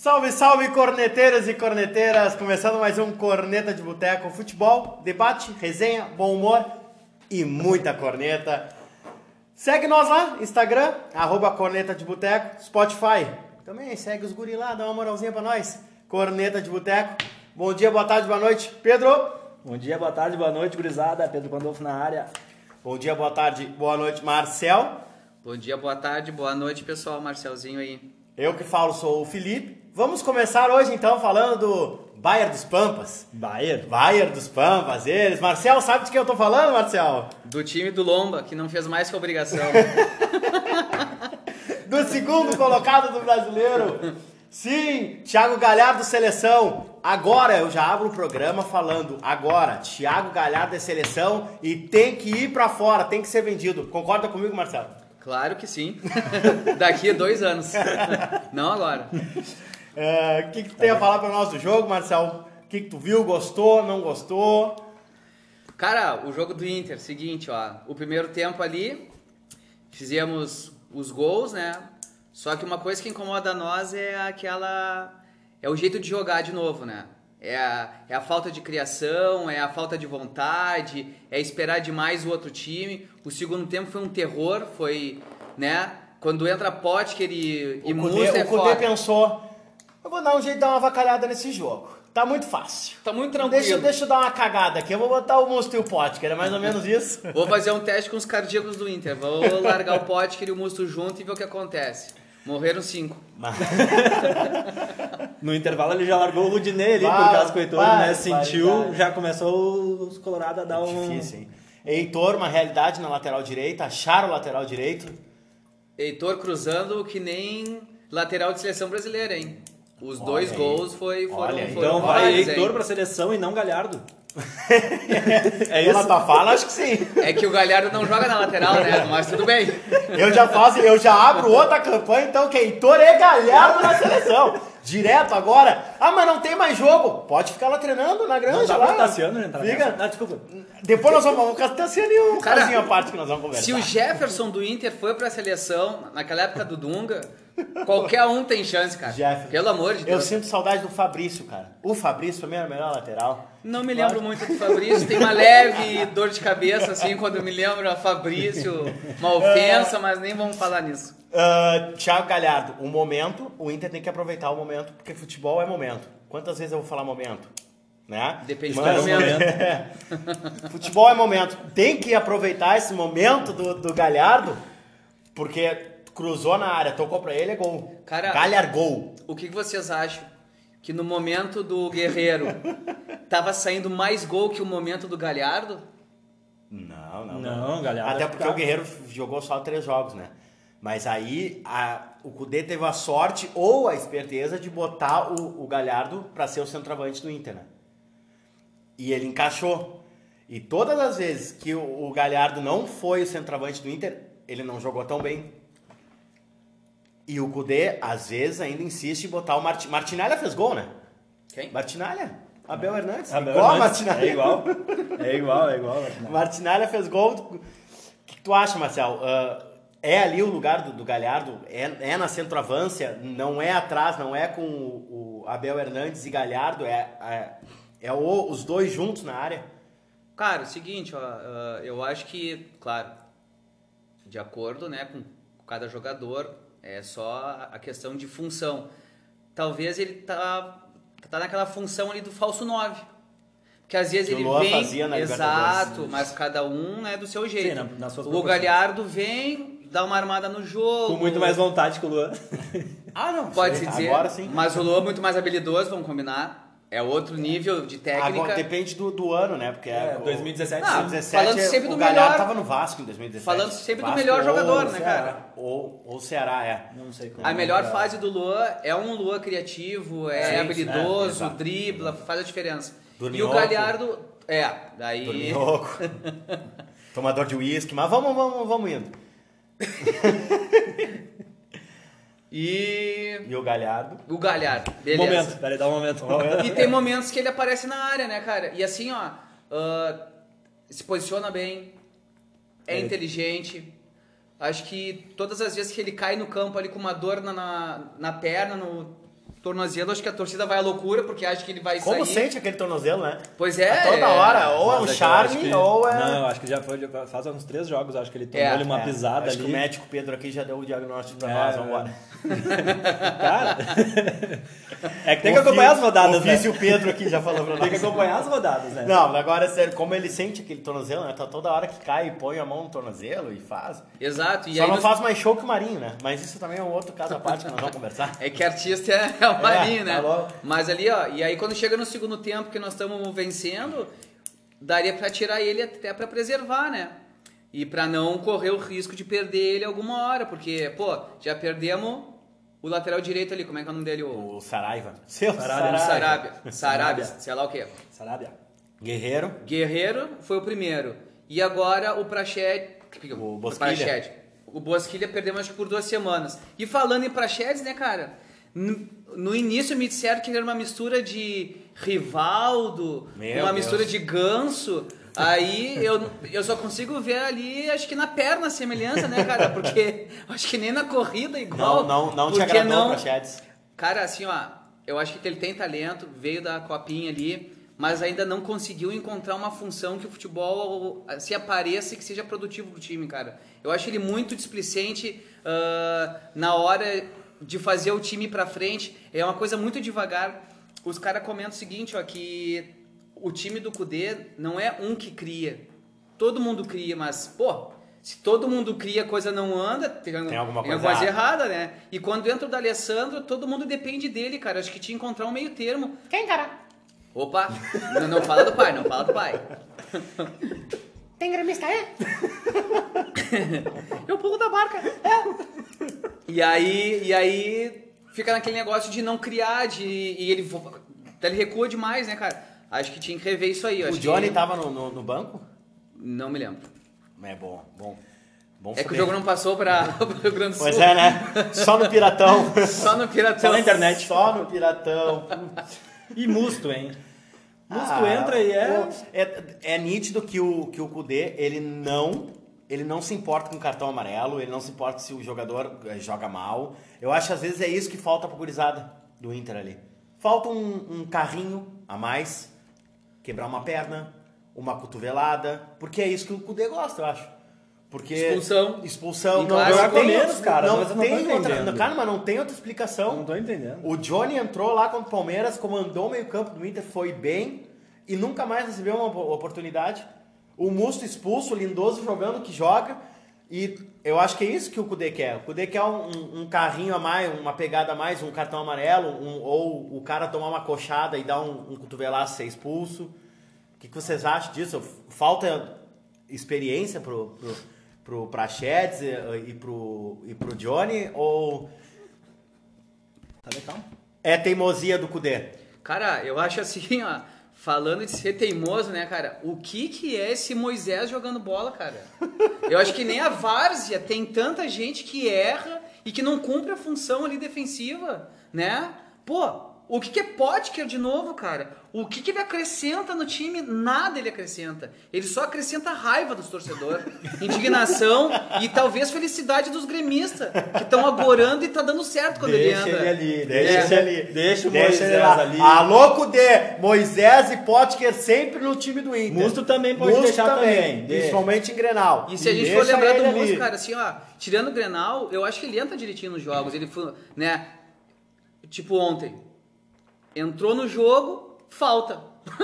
Salve, salve, corneteiros e corneteiras! Começando mais um Corneta de Boteco. Futebol, debate, resenha, bom humor e muita corneta. Segue nós lá, Instagram, arroba Corneta de Boteco, Spotify. Também segue os guri lá, dá uma moralzinha pra nós. Corneta de Boteco. Bom dia, boa tarde, boa noite. Pedro. Bom dia, boa tarde, boa noite, gurizada. Pedro Pandolfo na área. Bom dia, boa tarde, boa noite, Marcel. Bom dia, boa tarde, boa noite, pessoal. Marcelzinho aí. Eu que falo sou o Felipe. Vamos começar hoje então falando do Bayer dos Pampas. Bayer? Bayer dos Pampas, eles. Marcel, sabe de quem eu tô falando, Marcel? Do time do Lomba, que não fez mais que obrigação. do segundo colocado do brasileiro. Sim, Thiago Galhardo seleção. Agora eu já abro o programa falando agora, Thiago Galhardo é seleção e tem que ir para fora, tem que ser vendido. Concorda comigo, Marcelo? Claro que sim. Daqui a dois anos. Não agora. O é, que, que tu tem a falar para nós do jogo, Marcelo? O que, que tu viu? Gostou? Não gostou? Cara, o jogo do Inter, seguinte, ó. O primeiro tempo ali, fizemos os gols, né? Só que uma coisa que incomoda nós é aquela. É o jeito de jogar de novo, né? É a, é a falta de criação, é a falta de vontade, é esperar demais o outro time. O segundo tempo foi um terror, foi, né? Quando entra Potker e, e Musa é O Cudê pensou, eu vou dar um jeito de dar uma vacalhada nesse jogo. Tá muito fácil. Tá muito tranquilo. Deixa, deixa eu dar uma cagada aqui. Eu vou botar o Musto e o Potker, é mais ou menos isso. vou fazer um teste com os cardíacos do Inter. Vou largar o Potker e o Musto junto e ver o que acontece. Morreram cinco. no intervalo ele já largou o Rudinei ali, vai, por causa que o Heitor vai, né, sentiu, vai, já começou os Colorados a dar um... Difícil, hein? Heitor, uma realidade na lateral direita, acharam o lateral direito. Heitor cruzando que nem lateral de seleção brasileira, hein? Os dois gols foi, foram, Olha, foram Então vai Heitor para seleção e não Galhardo. é isso? Pela tua fala, acho que sim. É que o Galhardo não joga na lateral, né? Mas tudo bem. Eu já faço, eu já abro outra campanha, então, que Heitor é Galhardo na seleção. Direto agora. Ah, mas não tem mais jogo. Pode ficar lá treinando na granja. Não dá lá. pra Tassiano entrar Fica. Ah, desculpa. Depois nós vamos. O Tassiano e o Cara, a parte que nós vamos conversar. Se o Jefferson do Inter foi pra seleção, naquela época do Dunga, qualquer um tem chance, cara. Jefferson. Pelo amor de Deus. Eu sinto saudade do Fabrício, cara. O Fabrício mim era o melhor lateral. Não me lembro muito do Fabrício. Tem uma leve dor de cabeça, assim, quando eu me lembro a Fabrício. Uma ofensa, mas nem vamos falar nisso. Uh, Thiago Galhardo, um momento, o Inter tem que aproveitar o momento, porque futebol é momento. Quantas vezes eu vou falar momento? Né? Depende Mas, do momento. futebol é momento. Tem que aproveitar esse momento do, do Galhardo, porque cruzou na área, tocou pra ele, é gol. Cara, Galhar gol. O que vocês acham? Que no momento do Guerreiro tava saindo mais gol que o momento do Galhardo? Não, não. Não, não. Galhardo. Até porque o Guerreiro jogou só três jogos, né? Mas aí a, o Cudê teve a sorte ou a esperteza de botar o, o Galhardo para ser o centroavante do Inter, né? E ele encaixou. E todas as vezes que o, o Galhardo não foi o centroavante do Inter, ele não jogou tão bem. E o Cudê, às vezes, ainda insiste em botar o Martin... Martinalha fez gol, né? Quem? Martinalha. Abel Hernandes. Abel igual Hernandes. Martinalha. É igual. É igual, é igual. Martinalha, Martinalha fez gol. O que tu acha, Marcel? Uh, é ali o lugar do, do Galhardo, é, é na centroavância, não é atrás, não é com o, o Abel Hernandes e Galhardo, é, é, é o, os dois juntos na área. Cara, é o seguinte, ó, eu acho que, claro, de acordo né, com cada jogador, é só a questão de função. Talvez ele tá, tá naquela função ali do falso 9. Porque às vezes que ele vem. exato, mas cada um é do seu jeito. Sim, na, na o Galhardo vem, dá uma armada no jogo. Com muito mais vontade que o Luan. ah, não. Pode-se dizer. Agora sim. Mas o Luan é muito mais habilidoso, vamos combinar. É outro nível de técnica. Agora, depende do, do ano, né? Porque é, é 2017, ah, 2017 falando sempre o do melhor. tava no Vasco em 2017. Falando sempre Vasco do melhor jogador, né, Ceará, cara? Ou o Ceará, é. Não sei como. A melhor é. fase do Luan é um Luan criativo, é, é habilidoso, é, dribla, faz a diferença. Dorminhoco. E o Galhardo, é, daí. Dorminhoco. Tomador de uísque, mas vamos, vamos, vamos indo. e. E o Galhardo? O Galhardo, beleza. Momento, peraí, dá um momento. e tem momentos que ele aparece na área, né, cara? E assim, ó, uh, se posiciona bem, é, é, inteligente. Acho que todas as vezes que ele cai no campo ali com uma dor na, na, na perna, no tornozelo, acho que a torcida vai à loucura porque acha que ele vai Como sair. sente aquele tornozelo, né? Pois é. A toda hora, ou é um Mas é charme, que- ou é... Não, acho que já foi. Faz uns três jogos, acho que ele tomou É, ali uma É, pisada acho ali. que o médico Pedro aqui já deu o diagnóstico pra É, nós, é. vambora. Cara. é que tem que acompanhar as rodadas, né? o Pedro aqui já falou pra nós. Tem que acompanhar as rodadas, né? Não, agora é sério, como ele sente aquele tornozelo, né? Tá toda hora que cai e põe a mão no tornozelo e faz. Exato. E Só aí não nos- faz mais show que o Marinho, né? Mas isso também é um outro caso à parte que nós vamos conversar. É que artista é, é Marinho, né? tá. Mas ali, ó, e aí quando chega no segundo tempo que nós estamos vencendo, daria pra tirar ele até pra preservar, né? E pra não correr o risco de perder ele alguma hora, porque, pô, já perdemos o lateral direito ali, como é que é o nome dele? O O Saraiva. Seu Saraiva. Sarabia. Sarabia, Sarabia. sei lá o quê. Sarabia. Guerreiro. Guerreiro foi o primeiro. E agora o Prached... O Bosquilha. Prached. O Bosquilha perdemos acho que por duas semanas. E falando em Prachedes, né, cara? No, início me disseram que era uma mistura de Rivaldo, Meu uma Deus. mistura de ganso. Aí eu, eu só consigo ver ali, acho que na perna a semelhança, né, cara? Porque acho que nem na corrida igual. Não, não, não te agradou não-. Cara, assim, ó, eu acho que ele tem talento, veio da copinha ali, mas ainda não conseguiu encontrar uma função que o futebol se apareça e que seja produtivo pro time, cara. Eu acho ele muito displicente ah, na hora de fazer o time pra frente. É uma coisa muito devagar. Os caras comentam o seguinte, ó, que o time do Cudê não é um que cria. Todo mundo cria, mas, pô, se todo mundo cria, a coisa não anda, tem, alguma tem coisa alguma coisa errada. errada, né? E quando entra o D'Alessandro, todo mundo depende dele, cara. Acho que tinha que encontrar um meio termo. Quem, cara? Opa, não, não fala do pai, não fala do pai. Tem gremista, é? Eu pulo da barca. É. E aí, e aí fica naquele negócio de não criar, de, e ele, ele recua demais, né, cara? Acho que tinha que rever isso aí. eu O acho Johnny que... tava no, no, no banco? Não me lembro. É bom, bom. bom É que o jogo não passou para o Rio Grande do Sul. Pois é, né? Só no Piratão. Só no Piratão. Só na internet. Só no Piratão. E Musto, hein? Musto Ah, entra e é. é. É nítido que o, que o Kudê, ele não. Ele não se importa com o cartão amarelo, ele não se importa se o jogador eh, joga mal. Eu acho que às vezes é isso que falta pro gurizada do Inter ali. Falta um, um carrinho a mais, quebrar uma perna, uma cotovelada, porque é isso que o Kudê gosta, eu acho. Porque Expulsão. Expulsão. Clássico. não tem menos, outra- cara, Não não tem outra, entendendo. cara, mas não tem outra explicação. Não tô entendendo. O Johnny entrou lá contra o Palmeiras, comandou o meio-campo do Inter, foi bem e nunca mais recebeu uma op- oportunidade. O Musto expulso, o Lindoso jogando que joga. E eu acho que é isso que o Kudê quer. O Kudê quer um, um- carrinho a mais, uma pegada a mais, um cartão amarelo, um- ou o cara tomar uma coxada e dar um, um cotovelaço e ser expulso. O que, que vocês acham disso? Falta experiência pro, pro, pro Prachedes e, e, pro, e pro Johnny? Ou Tá legal. é teimosia do Kudê? Cara, eu acho assim, ó, falando de ser teimoso, né, cara? O que que é esse Moisés jogando bola, cara? Eu acho que nem a várzea tem tanta gente que erra e que não cumpre a função ali defensiva, né? Pô, o que que é Potker de novo, cara? O que que ele acrescenta no time? Nada ele acrescenta. Ele só acrescenta raiva dos torcedores, indignação e talvez felicidade dos gremistas, que estão agorando e tá dando certo quando ele Deixa anda. ele ali, Deixa deixa, ele ali. Deixa o Deixa Moisés ele lá. ali. Alô, Kudê! Moisés e Potker sempre no time do Inter. Musto também pode deixar também. Deixa. Principalmente em Grenal. E se a gente Deixa for lembrar do ele Musto, ali. cara, assim, ó, tirando o Grenal, eu acho que ele entra direitinho nos jogos. Ele foi, né? Tipo ontem. Entrou no jogo, falta.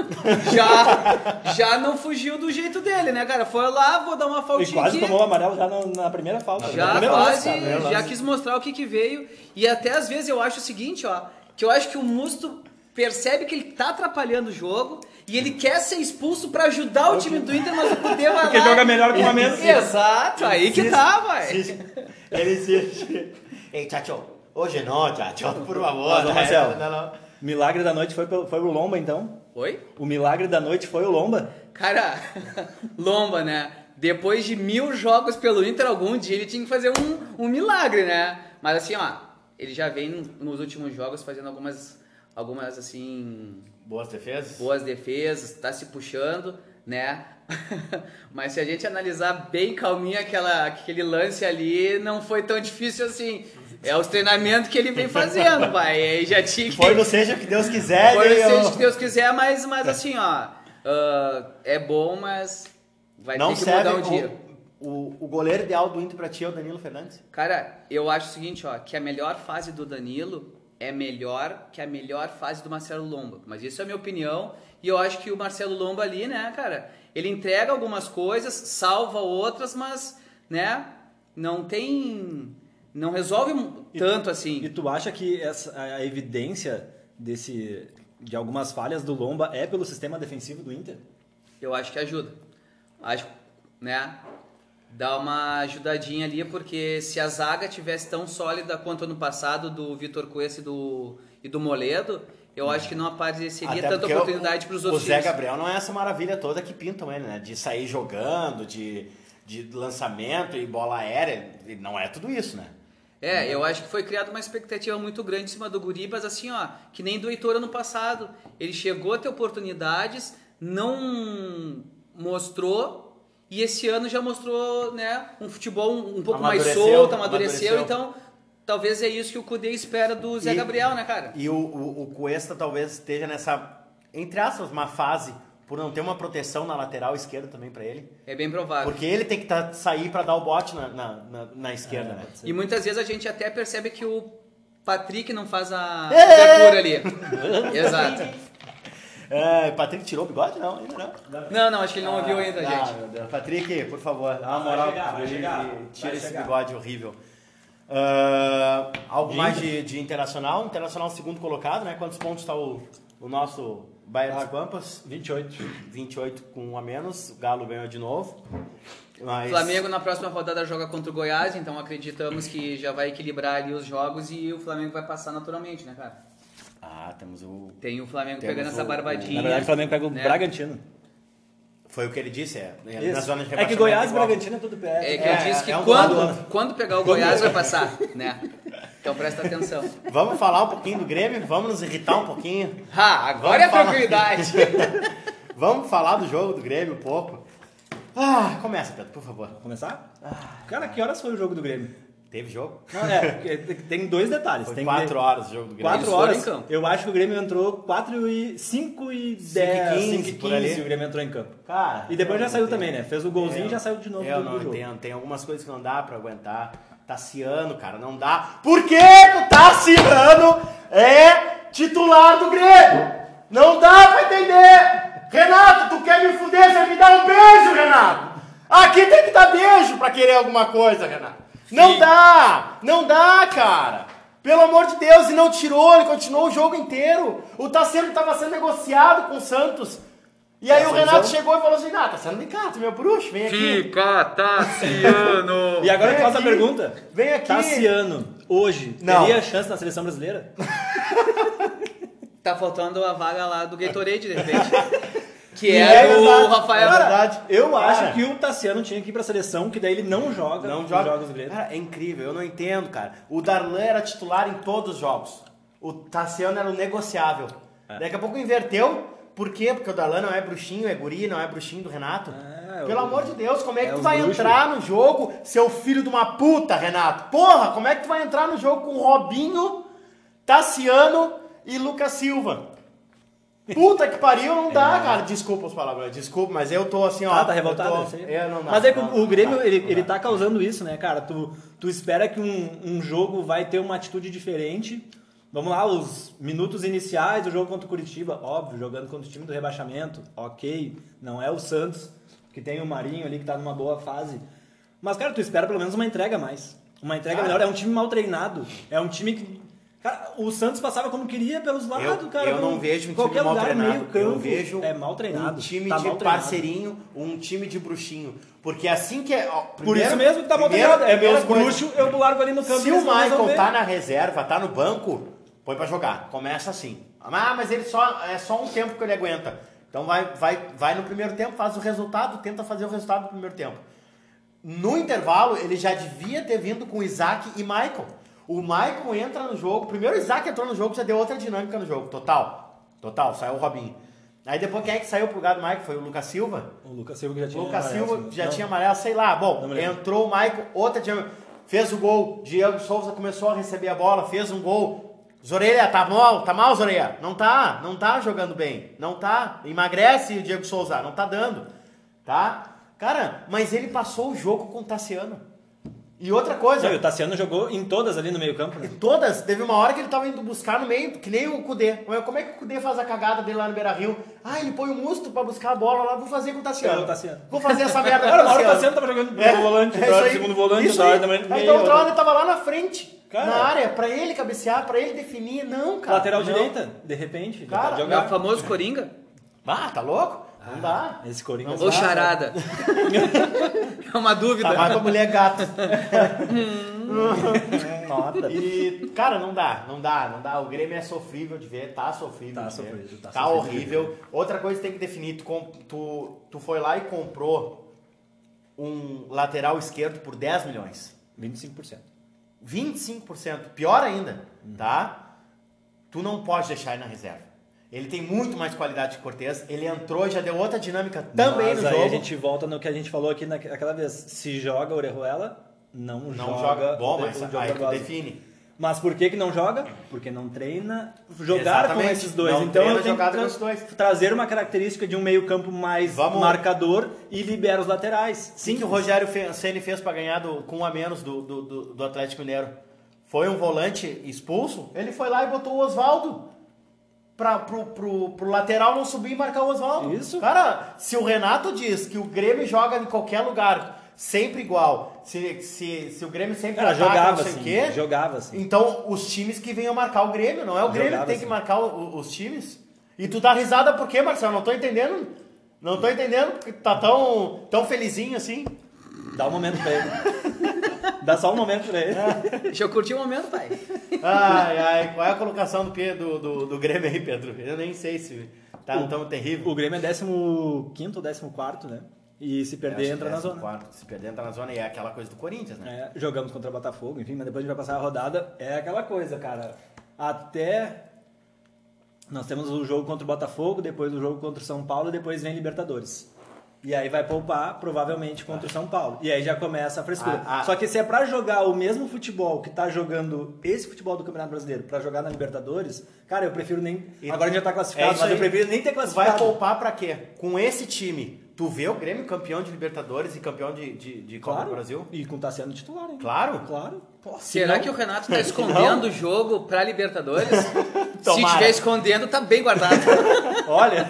já, já não fugiu do jeito dele, né, cara? Foi lá, vou dar uma E faltinha quase aqui. tomou o amarelo já na, na primeira falta. Já na primeira quase, lance, cara, já lance. quis mostrar o que que veio. E até às vezes eu acho o seguinte, ó, que eu acho que o Musto percebe que ele tá atrapalhando o jogo e ele quer ser expulso pra ajudar o time do Inter, mas o Cudê vai Porque lá... joga melhor que o Flamengo. Exato, aí que tá, vai. Ele insiste. Ei, Tchatcho, hoje não, Tchatcho, por favor. Mas, ô, Marcelo. Não, não. Milagre da noite foi, foi o Lomba, então? Oi? O milagre da noite foi o Lomba? Cara, Lomba, né? Depois de mil jogos pelo Inter, algum dia ele tinha que fazer um, um milagre, né? Mas assim, ó, ele já vem nos últimos jogos fazendo algumas, algumas assim, Boas defesas? boas defesas, tá se puxando, né? Mas se a gente analisar bem calminho aquela, aquele lance ali, não foi tão difícil assim. É os treinamentos que ele vem fazendo, pai. Aí já tinha que... Foi no seja o que Deus quiser. Foi no eu- seja o que Deus quiser, mas, mas assim, ó. ah, é bom, mas vai Não ter que mudar um dia. o, o, o goleiro ideal do Inter pra ti é o Danilo Fernandes? Cara, eu acho o seguinte, ó, que a melhor fase do Danilo é melhor que a melhor fase do Marcelo Lomba. Mas isso é a minha opinião. E eu acho que o Marcelo Lomba ali, né, cara, ele entrega algumas coisas, salva outras, mas, né, não tem. Não resolve E tanto tu- assim. E tu acha que essa, a evidência desse, de algumas falhas do Lomba é pelo sistema defensivo do Inter? Eu acho que ajuda. Acho, né? Dá uma ajudadinha ali, porque se a zaga tivesse tão sólida quanto ano passado do Vitor Cuesta e do, e do Moledo, eu acho que não apareceria Até tanta oportunidade para os outros O Zé times. Gabriel não é essa maravilha toda que pintam ele, né? De sair jogando, de, de lançamento e bola aérea. Ele Não é tudo isso, né? É, eu acho que foi criada uma expectativa muito grande em cima do Guri, mas assim, ó, que nem do Heitor ano passado. Ele chegou a ter oportunidades, não mostrou, e esse ano já mostrou, né, um futebol um, um pouco mais solto, amadureceu, amadureceu. então talvez é isso que o Cudê espera do Zé E- Gabriel, né, cara? E o, o, o Cuesta talvez esteja nessa, entre aspas, uma fase por não ter uma proteção na lateral esquerda também pra ele. É bem provável. Porque ele tem que tá, sair pra dar o bote na, na, na, na esquerda, É, né? E muitas vezes a gente até percebe que o Patrick não faz a É! cobertura ali. Exato. É, Patrick tirou o bigode? Não, ainda não. Não, não, acho que ele não ouviu ainda, Ah, gente. meu Deus. Patrick, por favor, dá uma Vai moral chegar, vai chegar, vai tira esse chegar. bigode horrível. Ah, algo De mais de, de internacional? Internacional segundo colocado, né? Quantos pontos está o, o nosso Ah. dos Pampas? 28. 28 com um a menos. O Galo ganhou de novo. Mas... Flamengo na próxima rodada joga contra o Goiás, então acreditamos que já vai equilibrar ali os jogos e o Flamengo vai passar naturalmente, né, cara? Ah, temos o... Tem o Flamengo Temos pegando essa o- barbadinha. Na verdade, o Flamengo pega o né? Bragantino. Foi o que ele disse, é. Na Isso. zona de é que rebaixamento Goiás e igual. Bragantino é tudo perto. É que É, eu disse que é um lado quando, quando pegar o Goiás vai passar, né? Então presta atenção. Vamos falar um pouquinho do Grêmio? Vamos nos irritar um pouquinho? Ah, agora é falar. tranquilidade. Vamos falar do jogo do Grêmio um pouco? Ah, começa, Pedro, por favor. Começar? Cara, que horas foi o jogo do Grêmio? Teve jogo? Não, é, porque tem dois detalhes. Foi tem quatro que- horas o jogo do Grêmio. Quatro horas. em campo. Eu acho que o Grêmio entrou 4 e 5 e 10, 15, 5 e por ali. 15 o Grêmio entrou em campo. Cara, E depois já saiu não também, entendo. né? Fez o golzinho e já saiu de novo Eu do, não do jogo. entendo. Tem algumas coisas que não dá pra aguentar. Tassiano, cara, não dá. Por que o Tassiano é titular do Grêmio? Não dá pra entender. Renato, tu quer me fuder? Você me dá um beijo, Renato. Aqui tem que dar beijo pra querer alguma coisa, Renato. Não dá! Não dá, cara! Pelo amor de Deus, e não tirou, ele continuou o jogo inteiro. O Tassiano tava sendo negociado com o Santos. E aí Essa o Renato visão- chegou e falou assim: Ah, Tassiano, vem cá, tu é meu bruxo, vem aqui. Fica Tassiano! E agora Vem faz a pergunta. Vem aqui. Tassiano, hoje, Não. teria chance na seleção brasileira? Tá faltando a vaga lá do Gatorade, de repente. Que E é, é o. Rafael. É verdade. Eu Cara. acho que o Tassiano tinha que ir pra seleção, que daí ele não joga Não os joga. jogos do Grêmio. Cara, é incrível, eu não entendo, cara. O Darlan era titular em todos os jogos. O Tassiano era o negociável. É. Daqui a pouco inverteu. Por quê? Porque o Darlan não é bruxinho, é guri, não é bruxinho do Renato. É, Pelo o- amor de Deus, como é que é tu os vai bruxos. entrar no jogo, seu filho de uma puta, Renato? Porra, como é que tu vai entrar no jogo com Robinho, Tassiano e Lucas Silva? Puta que pariu, não dá, cara. Desculpa as palavras, desculpa, mas eu tô assim, ó. Ah, tá eu revoltado? tô- sei. É, não dá, Mas é que o, Grêmio, dá, ele, ele tá causando isso, né, cara? Tu, tu espera que um, um jogo vai ter uma atitude diferente. Vamos lá, os minutos iniciais do jogo contra o Curitiba, óbvio, jogando contra o time do rebaixamento, ok. Não é o Santos, que tem o Marinho ali que tá numa boa fase. Mas, cara, tu espera pelo menos uma entrega mais. Uma entrega Cara. melhor. É um time mal treinado. É um time que. Cara, o Santos passava como queria pelos lados, Eu, cara. eu não vejo um qualquer time mal lugar, treinado. meio campo, eu vejo é mal treinado. um time tá de parceirinho, um time de bruxinho. Porque assim que é. ó, Por primeiro- isso mesmo que tá mal primeiro- treinado. É primeira meus bruxos, eu largo ali no campo. Se o Michael tá na reserva, tá no banco, põe pra jogar. Começa assim. Ah, mas ele só é só um tempo que ele aguenta. Então vai, vai, vai no primeiro tempo, faz o resultado, tenta fazer o resultado no primeiro tempo. No intervalo, ele já devia ter vindo com Isaac e Michael. O Michael entra no jogo. Primeiro o Isaac entrou no jogo, já deu outra dinâmica no jogo. Total. Total, saiu o Robinho. Aí depois quem é que saiu pro lugar do Michael? Foi o Lucas Silva. O Lucas Silva que já O tinha. Lucas amarelo, Silva já não. tinha amarelo, sei lá. Bom, entrou o Michael, outra dinâmica. fez o gol. Diego Souza começou a receber a bola, fez um gol. Zorelha, tá mal, tá mal, Zorelha? Não tá, não tá jogando bem. Não tá. Emagrece o Diego Souza, não tá dando. Tá? Cara, mas ele passou o jogo com o Tassiano. E outra coisa, Não, e o Tassiano jogou em todas ali no meio campo, né? todas, teve uma hora que ele tava indo buscar no meio, que nem o Cudê. Como é que o Cudê faz a cagada dele lá no Beira Rio? Ah, ele põe o musto pra buscar a bola lá, vou fazer com o Tassiano. É, o Tassiano. Vou fazer essa merda Cara, o uma hora o Tassiano. Tava jogando É, no volante, é hora segundo volante, Isso hora também Aí, Então outra hora outra- ele tava lá na frente, Cara. na área, pra ele cabecear, pra ele definir. Não, cara. Lateral não. direita, de repente. ele Cara, pode É o famoso Coringa? Ah, tá louco? Não dá. Esse Coringa. Não Ou dá. charada? é uma dúvida. Tá mais pra mulher gato. Nota. E, cara, não dá, não dá, não dá. O Grêmio é sofrível de ver, tá sofrível Tá sofrível, tá Tá, sofrível horrível. Outra coisa que tem que definir, tu, tu, tu foi lá e comprou um lateral esquerdo por 10 milhões. 25%. 25%, pior ainda, tá? Tu não pode deixar ele na reserva. Ele tem muito mais qualidade que o Cortez. Ele entrou e já deu outra dinâmica também Mas no aí jogo. a gente volta no que a gente falou aqui naquela vez. Se joga Orejuela, não, Não joga. joga. Bom, o- mas o aí tu define. Mas por que, que não joga? Porque não treina jogar com Exatamente. esses dois. Não então eu tenho que com trazer uma característica de um meio-campo mais Vamos- marcador e libera os laterais. Sim, que o Rogério Ceni fez pra ganhar do, com um a menos do, do, do, do Atlético Mineiro. Foi um volante expulso, ele foi lá e botou o Oswaldo. Pra, pro, pro, pro lateral não subir e marcar o Oswaldo. Isso. Cara, se o Renato diz que o Grêmio joga em qualquer lugar, sempre igual, se, se, se o Grêmio sempre Cara, ataca, jogava não sei assim. o quê, Jogava assim. então os times que venham marcar o Grêmio, não é o Grêmio Jogava que tem que assim. marcar o- os times. E tu dá risada por quê, Marcelo? Não tô entendendo. Não tô entendendo porque tá tão, tão felizinho assim. Dá um momento pra ele. Dá só um momento pra ele. Deixa eu curtir o momento, pai. Ai, ai, qual é a colocação do, do, do, do Grêmio aí, Pedro? Eu nem sei se tá tão terrível. O Grêmio é 15 ou 14, né? E se perder, entra na zona. quarto. Se perder, entra na zona e é aquela coisa do Corinthians, né? É, jogamos contra o Botafogo, enfim, mas depois a gente vai passar a rodada. É aquela coisa, cara. Até. Nós temos o jogo contra o Botafogo, depois o jogo contra o São Paulo, depois vem Libertadores. E aí vai poupar, provavelmente, contra o São Paulo. E aí já começa a frescura. Ah, ah. Só que se é pra jogar o mesmo futebol que tá jogando esse futebol do Campeonato Brasileiro pra jogar na Libertadores, cara, eu prefiro nem. E- Agora a gente já tá classificado, É mas eu aí. prefiro nem ter Tu vai classificado. poupar pra quê? Com esse time, tu vê o Grêmio campeão de Libertadores e campeão de, de, de Copa Claro. do Brasil? E com o Tassiano titular, hein? Claro. Claro. Pô, Será senão- que o Renato tá escondendo o jogo pra Libertadores? Se estiver escondendo, tá bem guardado. Olha.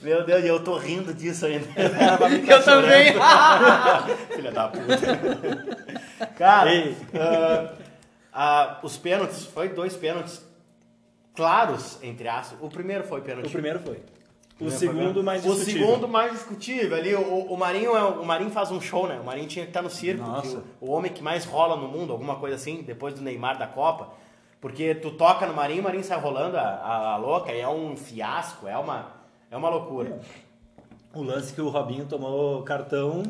Meu Deus, eu tô rindo disso ainda. Eu também. Filha da puta. Cara, ah, ah, os pênaltis, foi dois pênaltis claros, entre aspas. O primeiro foi pênalti. O primeiro foi. O segundo mais O discutível. segundo mais discutível ali, o, o Marinho é, o Marinho faz um show, né? O Marinho tinha que estar no circo, o, o homem que mais rola no mundo, alguma coisa assim, depois do Neymar da Copa. Porque tu toca no Marinho, o Marinho sai rolando a, a, a louca, e é um fiasco, é uma, é uma loucura. O lance que o Robinho tomou cartão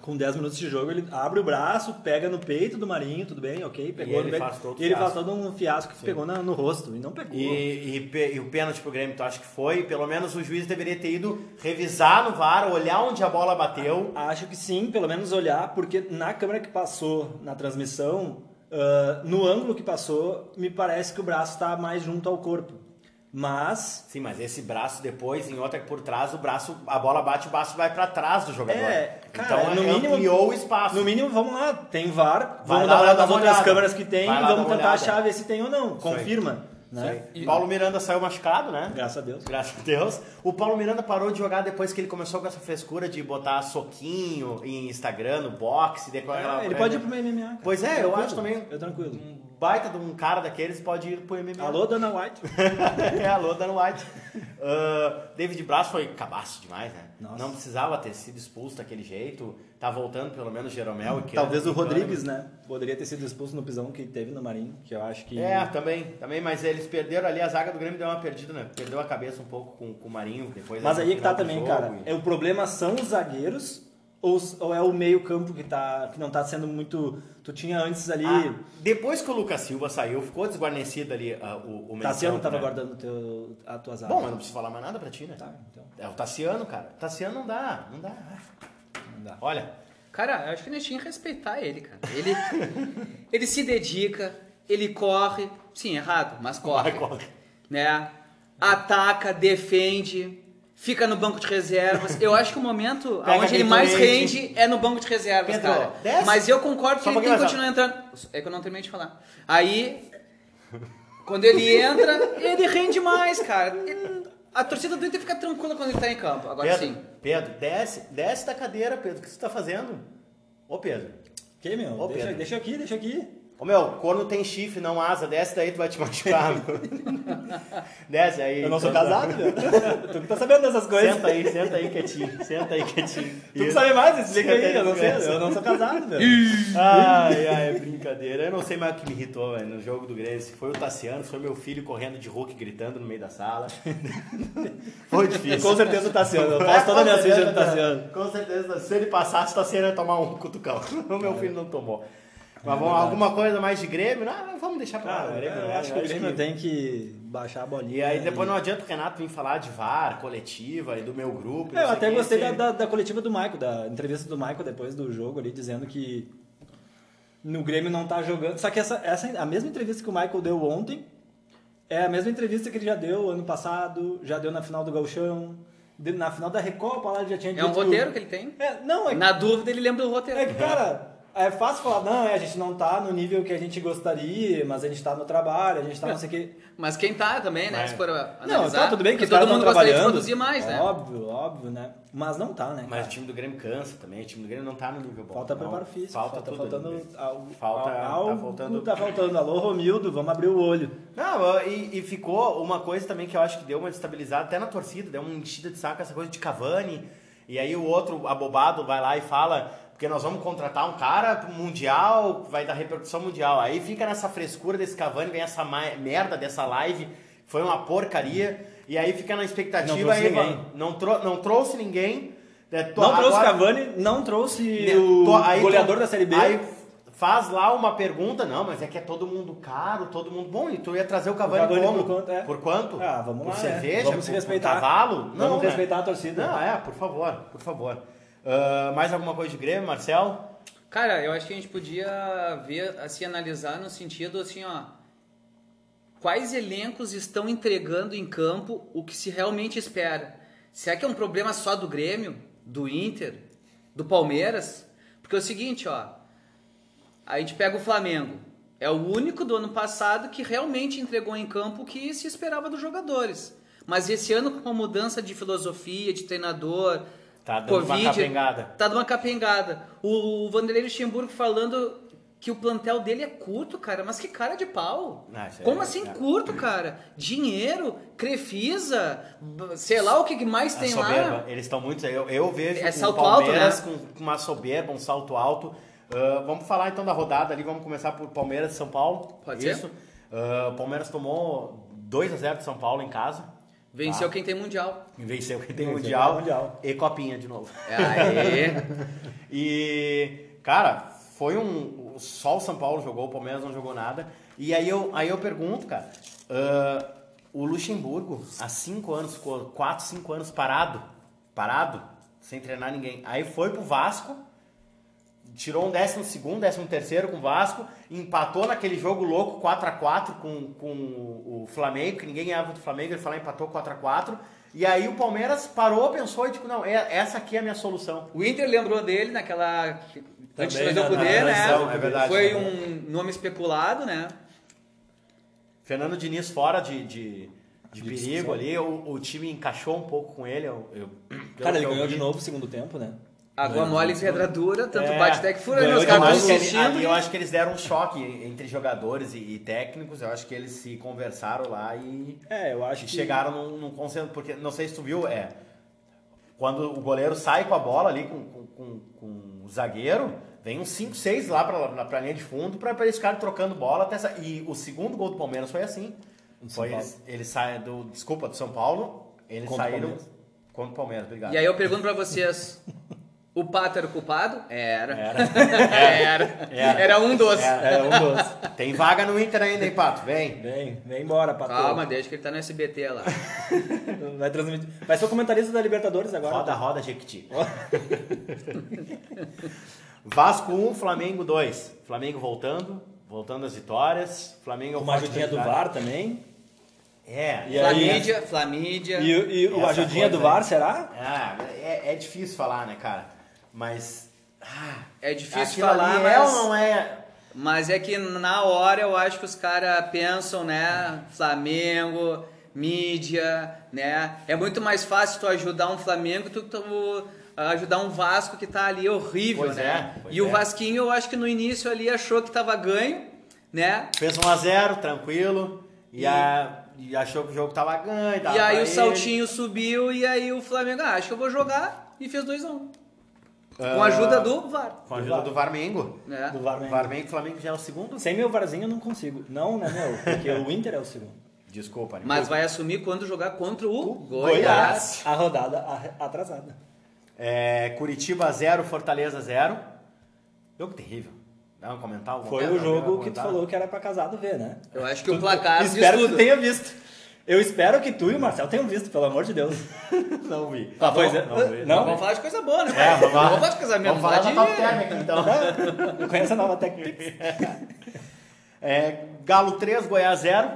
com 10 minutos de jogo, ele abre o braço, pega no peito do Marinho, tudo bem, ok, pegou ele no peito. faz todo e ele faz todo um fiasco que pegou na- no rosto e não pegou. E, e, e o pênalti pro Grêmio, tu acha que foi? Pelo menos o juiz deveria ter ido revisar no VAR, olhar onde a bola bateu. Acho que sim, pelo menos olhar, porque na câmera que passou na transmissão, ah, no ângulo que passou, me parece que o braço está mais junto ao corpo. Mas Sim, mas esse braço depois, em outra por trás, o braço, a bola bate, o braço vai pra trás do jogador. É, cara, então no é, mínimo- ampliou o espaço. No mínimo, vamos lá, tem VAR, vamos lá, dar uma olhada nas outras olhada. câmeras que tem Vai e lá, vamos tentar olhada. achar ver se tem ou não. aí. Confirma. Isso Né? aí. Paulo Miranda saiu machucado, né? Graças a Deus. Graças a Deus. O Paulo Miranda parou de jogar depois que ele começou com essa frescura de botar soquinho em Instagram, no boxe. de- aquela- É, ele pode ir pro MMA. cara. Pois é, eu Tranquilo. acho também. Eu tranquilo. Um baita de um cara daqueles pode ir pro MMA. Alô, Dona White. é, alô, Dan White. Ah, David Braz foi cabaço demais, né? Nossa. Não precisava ter sido expulso daquele jeito. Tá voltando pelo menos Jeromel que Talvez o Rodrigues, né? Poderia ter sido expulso no pisão que teve no Marinho, que eu acho que... É, também, também, mas eles perderam ali, a zaga do Grêmio deu uma perdida, né? Perdeu a cabeça um pouco com, com o Marinho, depois Mas aí que tá também, cara. e- É, o problema são os zagueiros ou, ou é o meio campo que, tá, que não tá sendo muito... Tu tinha antes ali... Ah, depois que o Lucas Silva saiu, ficou desguarnecido ali ah, o, o meio Tassiano campo, tava né? guardando teu, a tua zaga. Bom, eu não preciso falar mais nada pra ti, né? Tá, então. É o Tassiano, cara. Tassiano não dá, não dá. Não dá. Olha, Cara, eu acho que nós tínhamos que respeitar ele, cara. Ele, ele se dedica, ele corre. Sim, errado, mas corre. Vai, corre. Né? Ataca, defende, fica no banco de reservas. Eu acho que o momento Pega onde ele mais rende é no banco de reservas, Pedro, cara. desce. Mas eu concordo que Só ele tem que continuar entrando. É que eu não terminei de falar. Aí, quando ele entra, ele rende mais, cara. Ele- A torcida do Inter fica tranquila quando ele tá em campo. Agora Pedro, sim. Pedro, desce, desce da cadeira, Pedro. O que você tá fazendo? Ô, Pedro. Que, meu? Ô, deixa, Pedro. deixa aqui, deixa aqui. Ô, meu, corno tem chifre, não asa. Desce daí, tu vai te machucar. meu. desce aí. Eu não sou Senta- casado, meu. tu que tá sabendo dessas coisas. Senta aí, senta aí quietinho. Senta aí quietinho. Tu que sabe mais, explica Senta aí. Eu não sei, eu não sou casado, meu. Ai, ai, é brincadeira. Eu não sei mais o que me irritou velho, no jogo do Grêmio. Se foi o Tassiano, se foi meu filho correndo de Hulk gritando no meio da sala. foi difícil. Com certeza o Tassiano. Eu posso toda a minha ficha do Tassiano. Com certeza. Se ele passasse, o Tassiano ia tomar um cutucão. O meu filho não tomou. Mas vamos, alguma coisa mais de Grêmio? Não, vamos deixar pra lá. Cara, Grêmio, eu né? acho que o Grêmio tem que baixar a bolinha. E aí né, depois não adianta o Renato vir falar de VAR, coletiva e do meu grupo. É, Eu até gostei da, da, da coletiva do Michael, da entrevista do Michael depois do jogo ali, dizendo que no Grêmio não tá jogando. Só que essa, essa a mesma entrevista que o Michael deu ontem é a mesma entrevista que ele já deu ano passado, já deu na final do Gauchão, de- na final da Recopa lá ele já tinha É um dito- roteiro que ele tem. É, não, é, Na dúvida, ele lembra do roteiro. é que, cara, é fácil falar, não, é, a gente não tá no nível que a gente gostaria, mas a gente tá no trabalho, a gente tá não sei o quê. Mas quem tá também, né? É. Se for analisar. Não, tá tudo bem que caras todo mundo gostaria de trabalhando. produzir mais, né? Óbvio, óbvio, né? Mas não tá, né? Mas cara? o time do Grêmio cansa também. O time do Grêmio não tá no nível bom. Falta Não, preparo físico, Falta falta tudo. faltando algo, Falta- tá algo faltando- tá faltando. Alô, Romildo, vamos abrir o olho. Não, e, e ficou uma coisa também que eu acho que deu uma destabilizada até na torcida, deu uma enchida de saco essa coisa de Cavani. E aí o outro abobado vai lá e fala, porque nós vamos contratar um cara pro mundial, vai dar repercussão mundial. Aí fica nessa frescura desse Cavani, vem essa merda dessa live, foi uma porcaria. E aí fica na expectativa Não trouxe aí, ninguém. não, trou- não trouxe ninguém. É, to- não trouxe agora- Cavani, não trouxe né, o aí goleador tu- da Série B. Aí faz lá uma pergunta, não, mas é que é todo mundo caro, todo mundo. Bom, e tu ia trazer o Cavani, O Cavani como? por quanto, é. Por quanto? Ah, vamos por lá, cerveja? né? Vamos por, se por respeitar. cavalo? Vamos Não, né? respeitar a torcida. Não, é, por favor, por favor. Ah, mais alguma coisa de Grêmio, Marcel? Cara, eu acho que a gente podia ver, assim, analisar no sentido, assim, ó. Quais elencos estão entregando em campo o que se realmente espera? Será que é um problema só do Grêmio, do Inter, do Palmeiras? Porque é o seguinte, ó. A gente pega o Flamengo. É o único do ano passado que realmente entregou em campo o que se esperava dos jogadores. Mas esse ano, com a mudança de filosofia, de treinador, Tá dando uma capengada. Tá dando uma capengada. O Vanderlei Luxemburgo falando que o plantel dele é curto, cara. Mas que cara de pau. Ah, isso é- Como assim é. curto, cara? Dinheiro, Crefisa, sei lá o que mais tem soberba, lá. eles estão muito. Eu, eu vejo É o salto alto, Palmeiras né? com uma soberba, um salto alto. Ah, vamos falar então da rodada ali, vamos começar por Palmeiras e São Paulo. Pode ser. Isso. Ah, O Palmeiras tomou 2 a 0 de São Paulo em casa. Venceu Tá. quem tem mundial. Venceu quem tem Venceu mundial, o Mundial. e copinha de novo. Aê. E, cara, foi um. Só o São Paulo jogou, o Palmeiras não jogou nada. E aí eu, aí eu pergunto, cara, ah, o Luxemburgo, há cinco anos, ficou quatro, cinco anos parado, parado, sem treinar ninguém. Aí foi pro Vasco, tirou um décimo segundo, décimo terceiro com o Vasco, empatou naquele jogo louco 4x4 com, com o Flamengo, que ninguém ganhava do Flamengo, ele foi lá e empatou 4x4. E aí o Palmeiras parou, pensou e tipo, não, é- essa aqui é a minha solução. O Inter lembrou dele naquela. Antes de Também, trazer o na- Cudê, na né? é verdade. Foi um nome especulado, né? Fernando Diniz fora de, de, de De perigo ali, o, o time encaixou um pouco com ele. Eu, eu- Cara, ele ganhou vi. de novo o segundo tempo, né? Água mole e pedra dura, tanto É, bate até que fura, né? Os caras estão ali eu acho que eles deram um choque entre jogadores e, e técnicos. Eu acho que eles se conversaram lá e, É, eu acho e que... chegaram num, num consenso. Porque não sei se tu viu, é. Quando o goleiro sai com a bola ali com, com, com- com o zagueiro, vem uns 5, 6 lá pra, pra, pra linha de fundo pra, pra eles ficarem trocando bola até sa- E o segundo gol do Palmeiras foi assim. Do Foi eles, eles saem do. Desculpa, do São Paulo. Eles Contra saíram contra o Palmeiras, obrigado. E aí eu pergunto pra vocês, O Pato era o culpado? Era. Era. Era. Era. Era um dos. É um doce. Tem vaga no Inter ainda, hein, Pato? Vem. Vem, vem embora, Pato. Calma, deixa que ele tá no SBT lá. Vai transmitir. Vai ser o comentarista da Libertadores agora. Roda, roda, Jequiti. Vasco 1, Flamengo 2. Flamengo voltando, voltando às vitórias. Flamengo é uma ajudinha do. VAR também. É. E aí? Flamídia, Flamídia. E, e o ajudinha do coisa aí. VAR, será? Ah, é, é difícil falar, né, cara? Mas. Ah, É difícil falar, mas... é ou não é? Mas é que na hora eu acho que os caras pensam, né? Flamengo, mídia, né? É muito mais fácil tu ajudar um Flamengo do que tu ajudar um Vasco que tá ali horrível, Pois né? é, e o é. Vasquinho eu acho que no início ali achou que tava ganho, né? Fez 1x0, tranquilo. E, E- a- e achou que o jogo tava ganho. e aí o ele. saltinho subiu e aí o Flamengo, ah, acho que eu vou jogar e fez 2x1. Com Ah, a ajuda do VAR. Com a ajuda do Varmengo. Né? Do VAR O mesmo. Varmengo, Flamengo já é o segundo. Sem meu VARzinho eu não consigo. Não, né, meu? Porque o Inter é o segundo. Desculpa, né? Mas vai assumir quando jogar contra o, Goiás. Goiás. A rodada atrasada. É, Curitiba 0, Fortaleza 0. Jogo terrível. Dá um comentar alguma Foi o jogo que tu comentário? falou que era pra casado ver, né? Eu acho que o placar diz Espero que tu tenha visto. Eu espero que tu e o Marcel tenham visto, pelo amor de Deus. Não vi. Ah, pois é. Não, vi. Não? Vamos falar de coisa boa, né? É, vamos lá. Vamos falar de casamento. Vamos falar da de- Top Térmica, então. Eu conheço a nova Tech É, Galo 3, Goiás 0.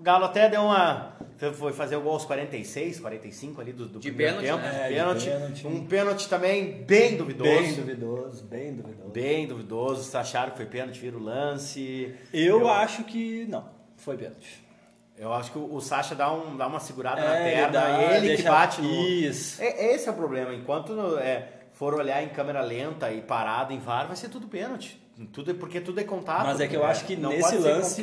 Galo até deu uma. Foi fazer o gol aos 46, 45 ali do, do De primeiro pênalti, tempo. né? É, de pênalti. pênalti. Um pênalti também bem duvidoso. Bem duvidoso, bem duvidoso. Bem duvidoso. Acharam que foi pênalti, viram o lance. Eu, acho que não, foi pênalti. Eu acho que o, Sacha dá, um, dá uma segurada É, na ele perna dá- e ele que bate no. Isso. É, esse é o problema. Enquanto é, for olhar em câmera lenta e parado em VAR, vai ser tudo pênalti. Tudo é, porque tudo é contato. Mas é que eu acho que não nesse lance-.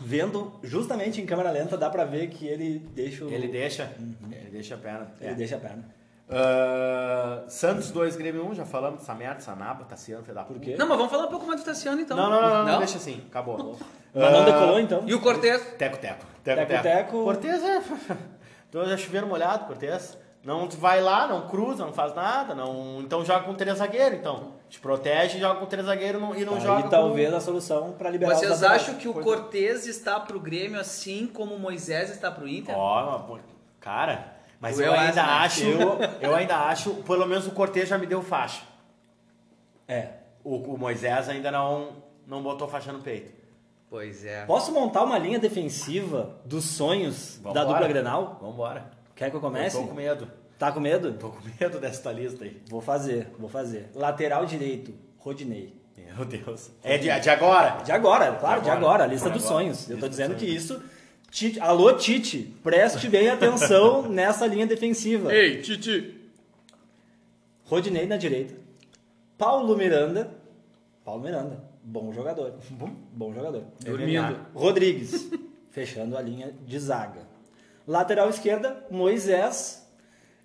Vendo justamente em câmera lenta, dá pra ver que ele deixa o... Ele deixa. Ele deixa a perna. Ele É. deixa a perna. Ah, Santos 2, Grêmio 1, já falamos dessa merda, essa naba, Tassiano, filho da Por quê? Não, mas vamos falar um pouco mais do Tassiano então. Não, não, não, não, deixa assim, acabou. Mas não decolou, então? E o Cortez? Teco, teco. Teco, teco. Cortez é. Então já choveram molhado, Cortez. Não vai lá, não cruza, não faz nada. Não... Então joga com três zagueiros, então. Te protege, joga com três zagueiros não- e não Aí joga talvez com... a solução pra liberar Vocês acham que o Cortez está pro Grêmio assim como o Moisés está pro Inter? Ó, pô, cara, mas eu eu ainda acho, acho, eu, eu ainda acho, pelo menos o Cortez já me deu faixa. É. O, o Moisés ainda não, não botou faixa no peito. Pois é. Posso montar uma linha defensiva dos sonhos da Vambora. dupla Grenal? Vambora. Quer que eu comece? Eu tô com medo. Tá com medo? Tô com medo dessa lista aí. Vou fazer, vou fazer. Lateral direito, Rodinei. Meu Deus. É de, de agora? De agora, claro, de agora. agora, a lista De dos agora. sonhos. Eu tô Lista dizendo que isso. Tite, alô, Tite, preste bem atenção nessa linha defensiva. Ei, Titi! Rodinei na direita. Paulo Miranda. Paulo Miranda, bom jogador. Bom jogador. Dormindo. Rodrigues, fechando a linha de zaga. Lateral esquerda, Moisés,